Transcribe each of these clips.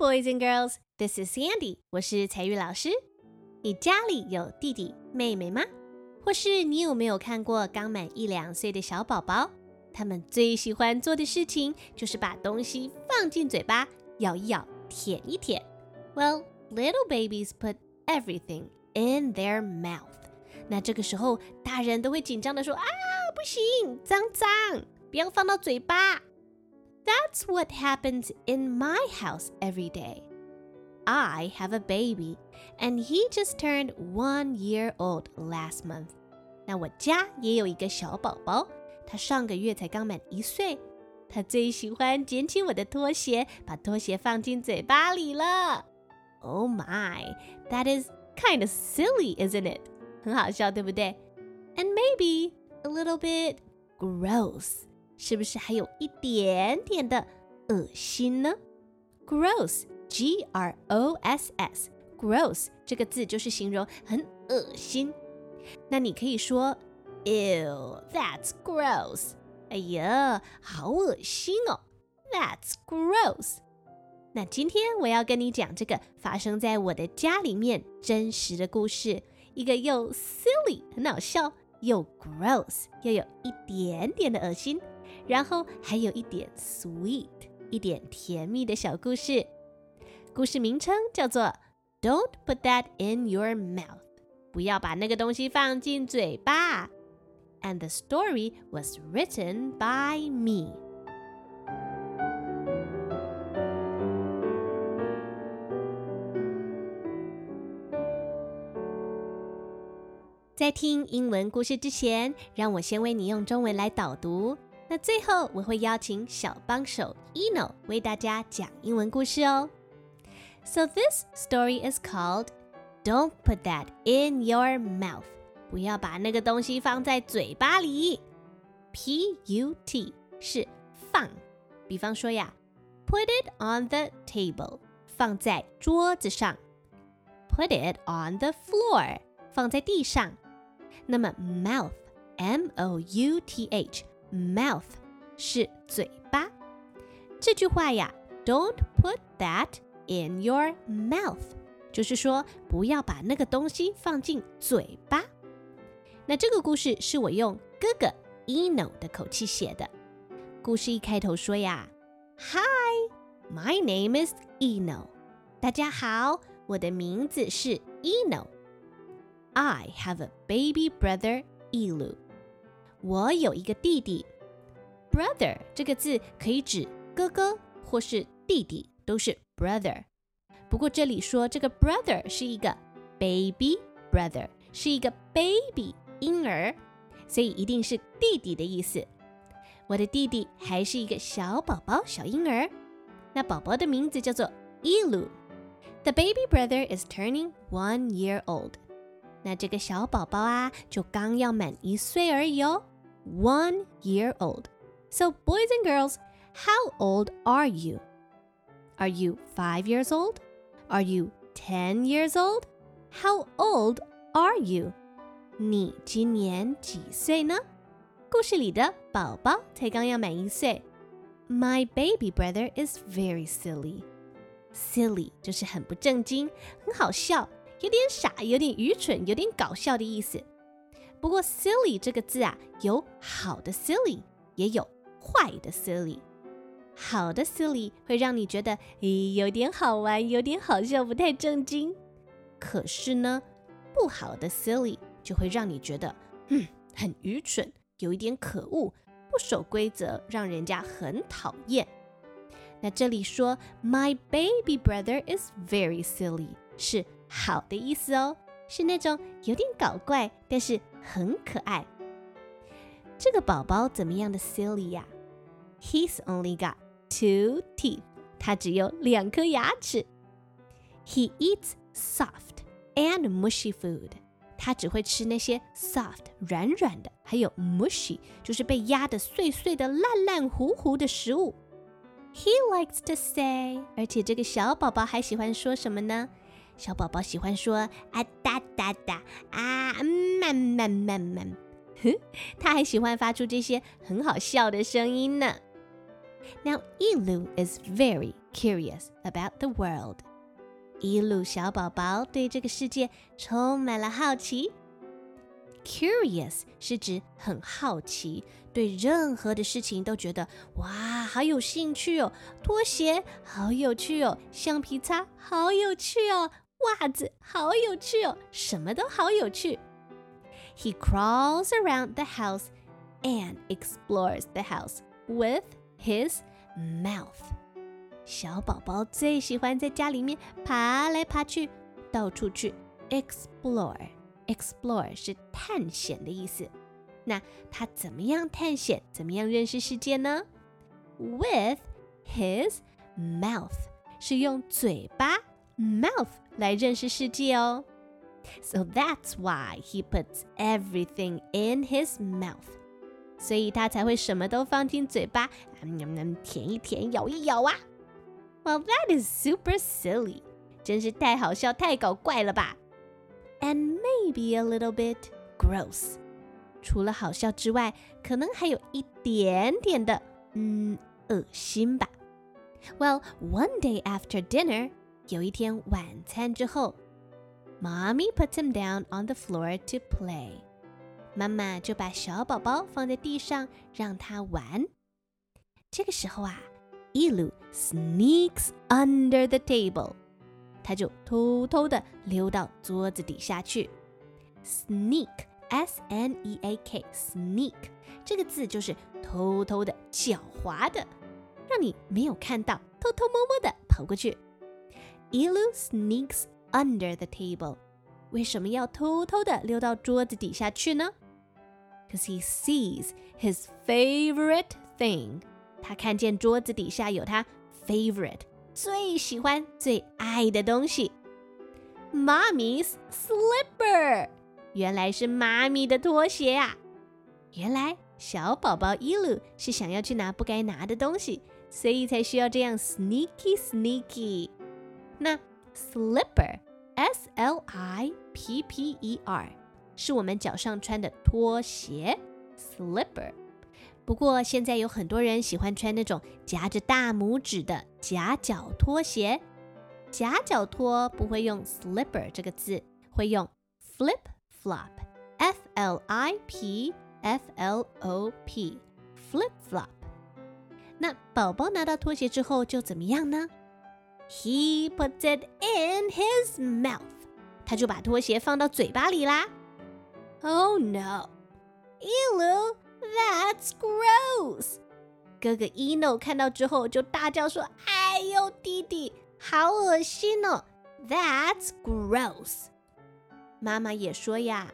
boys and girls. This is Sandy. 我是彩玉老师。你家里有弟弟妹妹吗？或是你有没有看过刚满一两岁的小宝宝？他们最喜欢做的事情就是把东西放进嘴巴，咬一咬，舔一舔。Well, little babies put everything in their mouth. 那这个时候，大人都会紧张的说：“啊，不行，脏脏，不要放到嘴巴。” That's what happens in my house every day. I have a baby, and he just turned one year old last month. 那我家也有一个小宝宝，他上个月才刚满一岁。他最喜欢捡起我的拖鞋，把拖鞋放进嘴巴里了。Oh my, that is kind of silly, isn't it? 很好笑，对不对？And maybe a little bit gross， 是不是还有一点点的恶心呢？Gross，G R O S S，gross 这个字就是形容很恶心。那你可以说，Ew，that's gross。哎呀，好恶心哦！That's gross。那今天我要跟你讲这个发生在我的家里面真实的故事。一个又 silly 很好笑，又 gross 又有一点点的恶心，然后还有一点 sweet 一点甜蜜的小故事。故事名称叫做 "Don't put that in your mouth"，不要把那个东西放进嘴巴。And the story was written by me. 在听英文故事之前，让我先为你用中文来导读。 那最后我会邀请小帮手 Eno 为大家讲英文故事哦。So this story is called "Don't put that in your mouth." 不要把那个东西放在嘴巴里。P U T 是放，比方说呀，Put it on the table，放在桌子上；Put it on the floor，放在地上。那么 mouth m o u t h mouth 是嘴巴。这句话呀，Don't put that in your mouth，就是说不要把那个东西放进嘴巴。那这个故事是我用哥哥 Eno 的口气写的。故事一开头说呀，Hi，my name is Eno。大家好，我的名字是 Eno。I have a baby brother, Elu。 我有一个弟弟。Brother 这个字可以指哥哥或是弟弟，都是 brother。不过这里说这个 brother 是一个 baby brother，是一个 baby 婴儿，所以一定是弟弟的意思。我的弟弟还是一个小宝宝、小婴儿。那宝宝的名字叫做 Ilu。The baby brother is turning one year old. 那这个小宝宝啊，就刚要满一岁而已哦 ，one year old. So boys and girls, how old are you? Are you five years old? Are you ten years old? How old are you? 你今年几岁呢？故事里的宝宝才刚要满一岁。My baby brother is very silly. Silly 就是很不正经，很好笑。有点傻，有点愚蠢，有点搞笑的意思。 不过，silly 这个字啊，有好的 silly，也有坏的 silly。好的 silly 会让你觉得，诶，有点好玩，有点好笑，不太正经。可是呢，不好的 silly 就会让你觉得，嗯，很愚蠢，有一点可恶，不守规则，让人家很讨厌。那这里说，My baby brother is very silly，是。好的意思哦，是那种有点搞怪，但是很可爱。这个宝宝怎么样的 silly 呀？He's only got two teeth，他只有两颗牙齿。He eats soft and mushy food，他只会吃那些 soft 软软的，还有 mushy 就是被压得碎碎的、烂烂糊糊的食物。He likes to say，而且这个小宝宝还喜欢说什么呢？小宝宝喜欢说啊哒哒哒啊慢慢慢慢，哼，他还喜欢发出这些很好笑的声音呢。Now, Elu is very curious about the world. Elu 小宝宝对这个世界充满了好奇。Curious 是指很好奇，对任何的事情都觉得哇，好有兴趣哦。拖鞋好有趣哦，橡皮擦好有趣哦，袜子好有趣哦，什么都好有趣。He crawls around the house and explores the house with his mouth. 小宝宝最喜欢在家里面爬来爬去，到处去 explore。explore 是探险的意思。那他怎么样探险？怎么样认识世界呢？With his mouth 是用嘴巴 mouth 来认识世界哦。So that's why he puts everything in his mouth. 所以他才会什么都放进嘴巴，嗯，舔一舔，咬一咬啊。well, that is super silly. 真是太好笑、太搞怪了吧？And maybe a little bit gross. 除了好笑之外，可能还有一点点的，嗯，恶心吧。Well, one day after dinner， 有一天晚餐之后，Mommy puts him down on the floor to play。妈妈就把小宝宝放在地上让他玩。这个时候啊。Elu sneaks under the table，他就偷偷的溜到桌子底下去。Sneak，s n e a k，sneak 这个字就是偷偷的、狡猾的，让你没有看到，偷偷摸摸的跑过去。Elu sneaks under the table. 为什么要偷偷的溜到桌子底下去呢？Because he sees his favorite thing. 他看见桌子底下有他 favorite 最喜欢、最爱的东西。Mommy's slipper，原来是妈咪的拖鞋啊！原来小宝宝伊鲁是想要去拿不该拿的东西，所以才需要这样 sneaky sneaky。那 slipper，s l i p p e r，是我们脚上穿的拖鞋，slipper。不过现在有很多人喜欢穿那种夹着大拇指的夹脚拖鞋。夹脚拖不会用 slipper 这个字，会用 flip flop，f l i p f l o p，flip flop。那宝宝拿到拖鞋之后就怎么样呢 ？He puts it in his mouth，他就把拖鞋放到嘴巴里啦。Oh no，Elu。That's gross！哥哥 Eno 看到之后就大叫说：“哎呦，弟弟，好恶心哦！That's gross！” 妈妈也说呀：“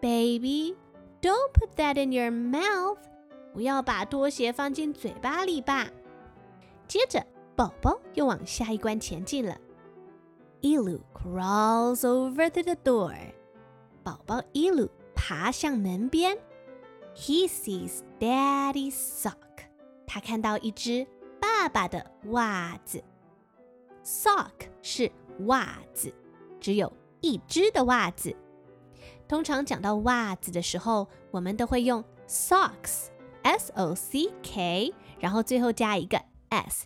Baby，don't put that in your mouth！不要把拖鞋放进嘴巴里吧。”接着， 宝宝又往下一关前进了。Elu crawls over to the door。宝宝 Elu 爬向门边。He sees Daddy's sock。他看到一只爸爸的袜子。Sock 是袜子，只有一只的袜子。通常讲到袜子的时候，我们都会用 socks，s o c k，然后最后加一个 s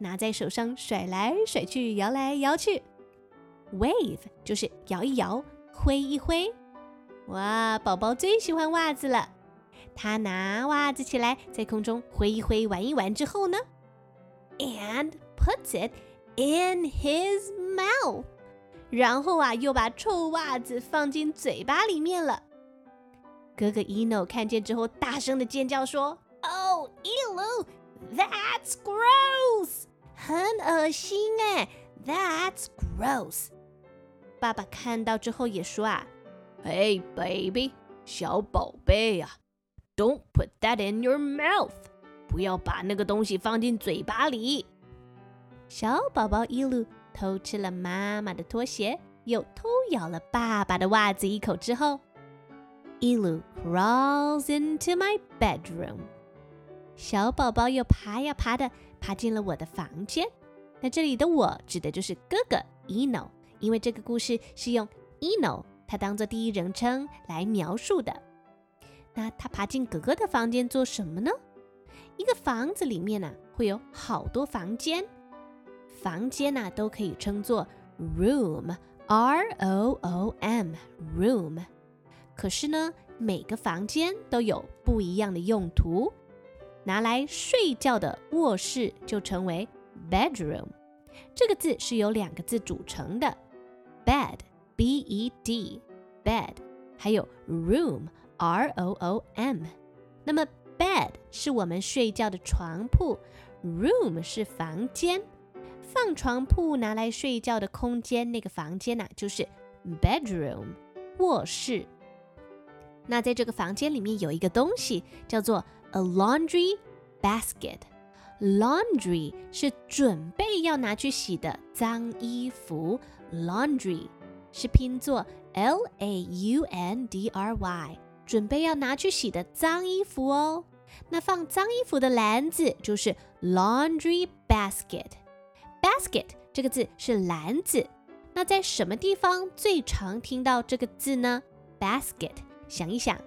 拿在手上甩来甩去，摇来摇去。wave 就是摇一摇，挥一挥。哇，宝宝最喜欢袜子了。他拿袜子起来，在空中挥一挥，玩一玩之后呢，and puts it in his mouth，然后啊，又把臭袜子放进嘴巴里面了。哥哥 Eno 看见之后，大声的尖叫说：“Oh, elo，that's gross，很恶心哎，That's gross。”爸爸看到之后也说啊：“Hey, baby，小宝贝呀。” Don't put that in your mouth！不要把那个东西放进嘴巴里。 小宝宝伊鲁偷吃了妈妈的拖鞋，又偷咬了爸爸的袜子一口之后，伊鲁 crawls into my bedroom。小宝宝又爬呀爬的 爬进了我的房间。那这里的我指的就是哥哥 Eno，因为这个故事是用 Eno 他当做第一人称来描述的。那他爬进哥哥的房间做什么呢？一个房子里面呢会有好多房间，房间呢都可以称作 room，r o o m room。可是呢，每个房间都有不一样的用途。拿来睡觉的卧室就称为 bedroom。这个字是由两个字组成的，bed b e d bed，还有 room r o o m。那么 bed 是我们睡觉的床铺，room 是房间，放床铺拿来睡觉的空间，那个房间呢就是 bedroom 卧室。那在这个房间里面有一个东西叫做 a laundry basket。Laundry 是准备要拿去洗的脏衣服，laundry 是拼作 L A U N D R Y，准备要拿去洗的脏衣服哦。那放脏衣服的篮子就是 laundry basket。basket 这个字是篮子。那在什么地方最常听到这个字呢？basket，想一想，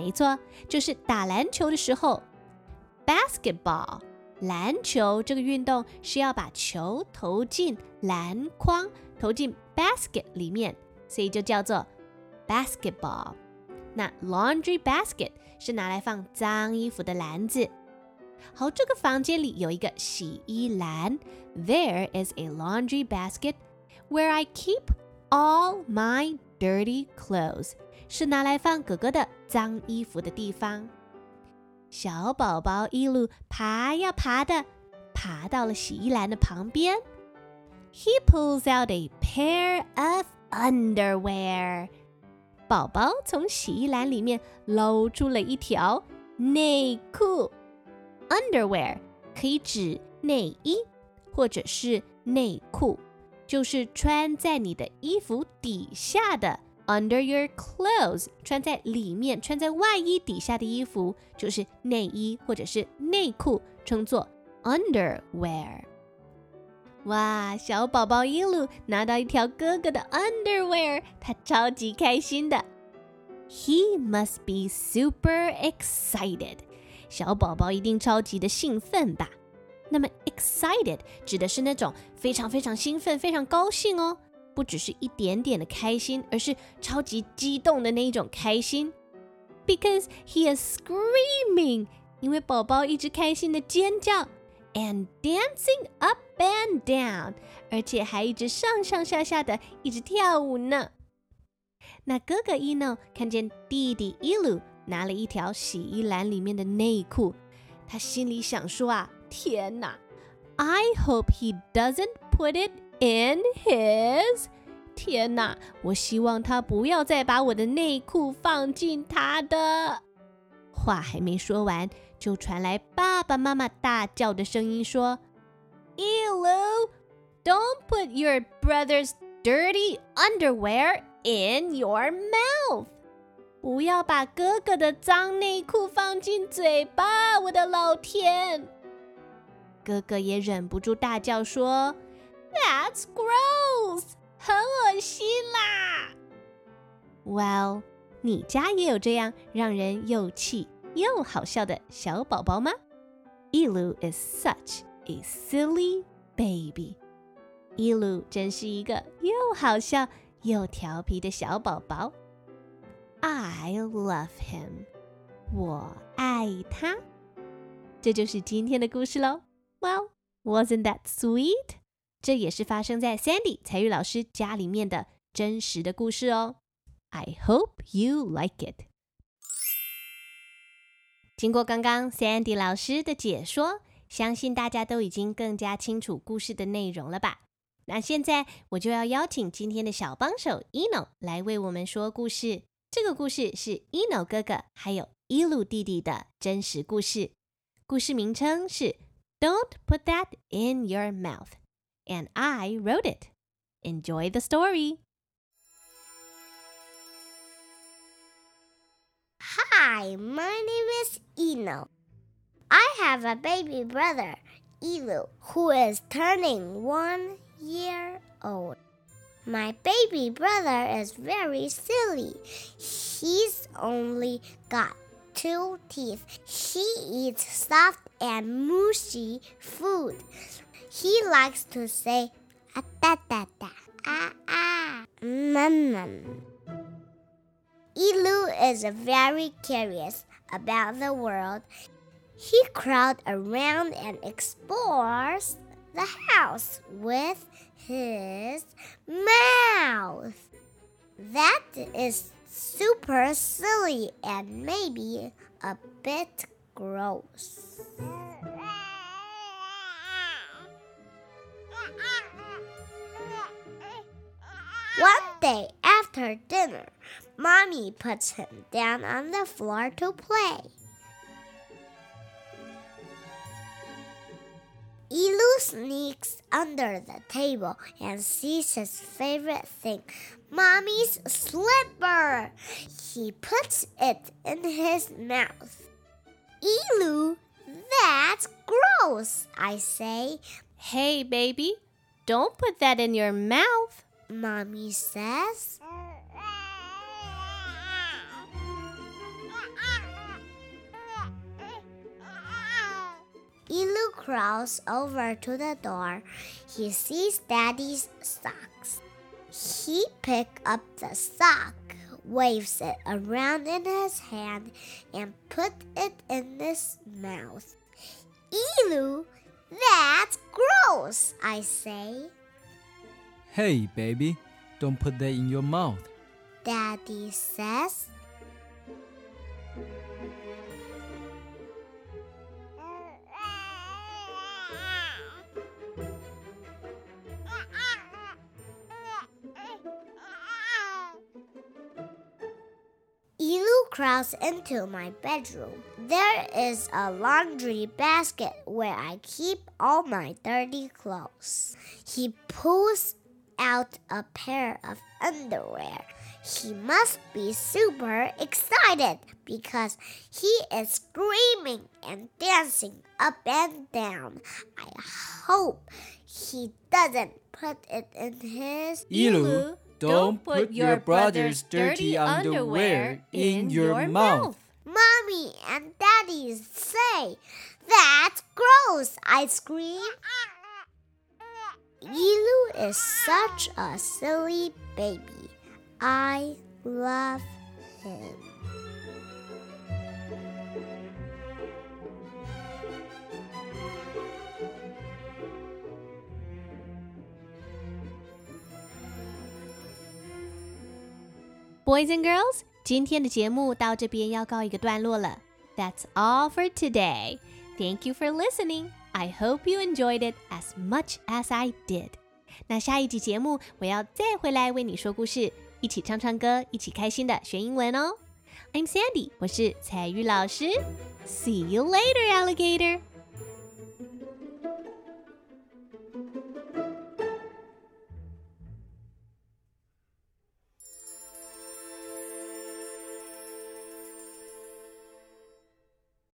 没错，就是打篮球的时候，basketball。篮球这个运动是要把球投进篮筐，投进 basket 里面，所以就叫做 basketball。那 laundry basket 是拿来放脏衣服的篮子。好，这个房间里有一个洗衣篮，There is a laundry basket where I keep all my dirty clothes，是拿来放哥哥的脏衣服的地方。小宝宝一路爬呀爬的，爬到了洗衣篮的旁边。He pulls out a pair of underwear。宝宝从洗衣篮里面捞出了一条内裤。Underwear 可以指内衣或者是内裤，就是穿在你的衣服底下的。Under your clothes，穿在里面、穿在外衣底下的衣服就是内衣或者是内裤，称作 underwear。哇，小宝宝一路拿到一条哥哥的 underwear，他超级开心的。He must be super excited。小宝宝一定超级的兴奋吧？那么 excited 指的是那种非常非常兴奋、非常高兴哦。不只是一点点的开心，而是超级激动的那一种开心。Because he is screaming，因为宝宝一直开心的尖叫，and dancing up and down，而且还一直上上下下的一直跳舞呢。那哥哥伊诺看见弟弟伊鲁拿了一条洗衣篮里面的内裤，他心里想说啊，天哪！I hope he doesn't put it In his，天哪！我希望他不要再把我的内裤放进他的。话还没说完，就传来爸爸妈妈大叫的声音，说：“Elo，don't put your brother's dirty underwear in your mouth。不要把哥哥的脏内裤放进嘴巴！我的老天！”哥哥也忍不住大叫说。That's gross，很恶心啦。Well，你家也有这样让人又气又好笑的小宝宝吗？Elu is such a silly baby。Elu 真是一个又好笑又调皮的小宝宝。I love him，我爱他。这就是今天的故事喽。Well，wasn't that sweet？ 这也是发生在 Sandy 彩玉老师家里面的真实的故事哦。I hope you like it。经过刚刚 Sandy 老师的解说，相信大家都已经更加清楚故事的内容了吧？那现在我就要邀请今天的小帮手 Eno 来为我们说故事。这个故事是 Eno 哥哥还有 Elu 弟弟的真实故事。故事名称是 Don't put that in your mouth。And I wrote it. Enjoy the story. Hi, my name is Eno. I have a baby brother, Elu, who is turning one year old. My baby brother is very silly. He's only got two teeth. He eats soft and mushy food. He likes to say, ah, da, da, da, ah, ah, num, num. Elu is very curious about the world. He crawls around and explores the house with his mouth. That is super silly and maybe a bit gross. One day after dinner, Mommy puts him down on the floor to play. Elu sneaks under the table and sees his favorite thing, Mommy's slipper. He puts it in his mouth. Elu, that's gross, I say. Hey, baby, don't put that in your mouth. Mommy says. Elu crawls over to the door. He sees Daddy's socks. He picks up the sock, waves it around in his hand, and put it in his mouth. Elu, that's gross, I say. Hey, baby, don't put that in your mouth. Daddy says. Elu crawls into my bedroom. There is a laundry basket where I keep all my dirty clothes. He pulls out a pair of underwear. He must be super excited because he is screaming and dancing up and down. I hope he doesn't put it in his. Elu, don't put your brother's dirty underwear in your mouth. Mommy and Daddy say, That's gross, I scream. Elu is such a silly baby. I love him. Boys and girls，今天的节目到这边要告一个段落了。That's all for today. Thank you for listening. I hope you enjoyed it as much as I did. 那下一集节目我要再回来为你说故事，一起唱唱歌，一起开心的学英文哦。I'm Sandy，我是彩玉老师。See you later, alligator.